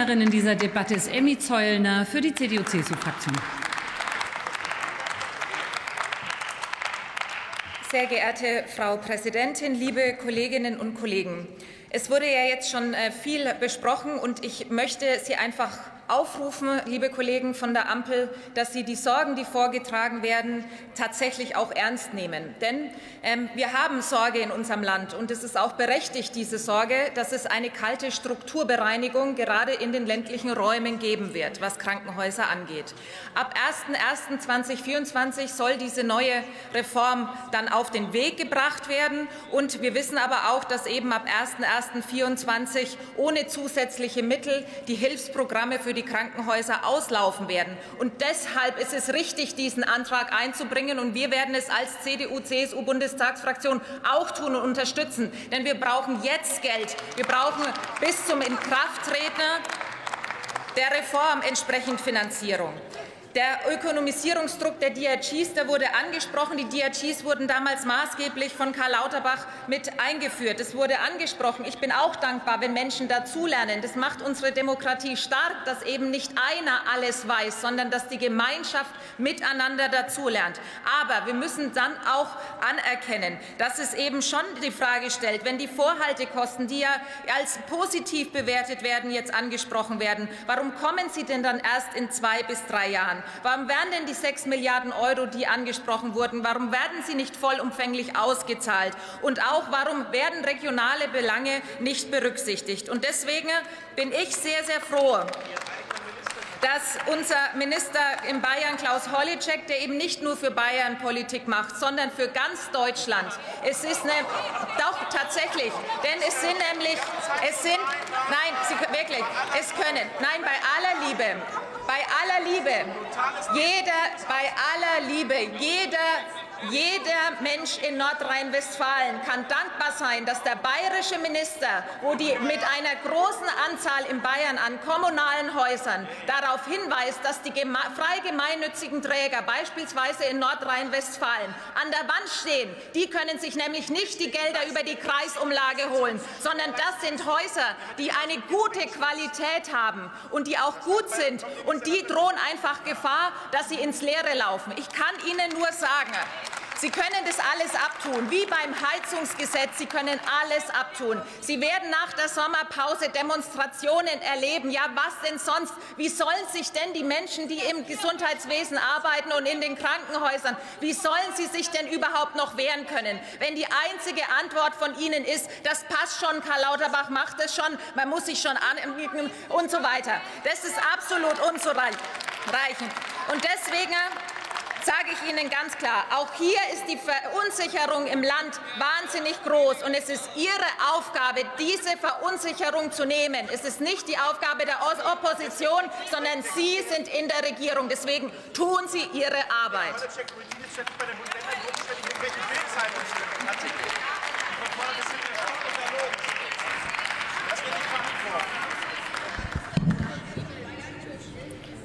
Rednerin in dieser Debatte ist Emmy Zollner für die CDU-CSU-Fraktion. Sehr geehrte Frau Präsidentin, liebe Kolleginnen und Kollegen! Es wurde ja jetzt schon äh, viel besprochen, und ich möchte Sie einfach aufrufen, liebe Kollegen von der Ampel, dass Sie die Sorgen, die vorgetragen werden, tatsächlich auch ernst nehmen. Denn ähm, wir haben Sorge in unserem Land, und es ist auch berechtigt, diese Sorge, dass es eine kalte Strukturbereinigung gerade in den ländlichen Räumen geben wird, was Krankenhäuser angeht. Ab 01.01.2024 soll diese neue Reform dann auf den Weg gebracht werden. Und wir wissen aber auch, dass eben ab 01.01.2024 ohne zusätzliche Mittel die Hilfsprogramme für die die Krankenhäuser auslaufen werden. Und deshalb ist es richtig, diesen Antrag einzubringen. Und wir werden es als CDU-CSU-Bundestagsfraktion auch tun und unterstützen. Denn wir brauchen jetzt Geld. Wir brauchen bis zum Inkrafttreten der Reform entsprechend Finanzierung. Der Ökonomisierungsdruck der DRGs, der wurde angesprochen. Die DRGs wurden damals maßgeblich von Karl Lauterbach mit eingeführt. Es wurde angesprochen. Ich bin auch dankbar, wenn Menschen dazulernen. Das macht unsere Demokratie stark, dass eben nicht einer alles weiß, sondern dass die Gemeinschaft miteinander dazulernt. Aber wir müssen dann auch anerkennen, dass es eben schon die Frage stellt, wenn die Vorhaltekosten, die ja als positiv bewertet werden, jetzt angesprochen werden, warum kommen sie denn dann erst in zwei bis drei Jahren? Warum werden denn die 6 Milliarden Euro, die angesprochen wurden, warum werden sie nicht vollumfänglich ausgezahlt? Und auch, warum werden regionale Belange nicht berücksichtigt? Und deswegen bin ich sehr, sehr froh, dass unser Minister in Bayern, Klaus Holleczek, der eben nicht nur für Bayern Politik macht, sondern für ganz Deutschland. Es ist eine, doch tatsächlich, denn es sind nämlich, es sind, nein, Sie, wirklich, es können, nein, bei aller Liebe, bei aller Liebe, jeder, bei aller Liebe, jeder jeder Mensch in Nordrhein-Westfalen kann dankbar sein, dass der bayerische Minister, wo die mit einer großen Anzahl in Bayern an kommunalen Häusern darauf hinweist, dass die frei gemeinnützigen Träger beispielsweise in Nordrhein-Westfalen an der Wand stehen. Die können sich nämlich nicht die Gelder über die Kreisumlage holen, sondern das sind Häuser, die eine gute Qualität haben und die auch gut sind. Und die drohen einfach Gefahr, dass sie ins Leere laufen. Ich kann Ihnen nur sagen, Sie können das alles abtun, wie beim Heizungsgesetz. Sie können alles abtun. Sie werden nach der Sommerpause Demonstrationen erleben. Ja, was denn sonst? Wie sollen sich denn die Menschen, die im Gesundheitswesen arbeiten und in den Krankenhäusern, wie sollen sie sich denn überhaupt noch wehren können, wenn die einzige Antwort von Ihnen ist, das passt schon, Karl Lauterbach macht es schon, man muss sich schon anbieten und so weiter. Das ist absolut unzureichend. Und deswegen sage ich Ihnen ganz klar, auch hier ist die Verunsicherung im Land wahnsinnig groß. Und es ist Ihre Aufgabe, diese Verunsicherung zu nehmen. Es ist nicht die Aufgabe der Opposition, sondern Sie sind in der Regierung. Deswegen tun Sie Ihre Arbeit.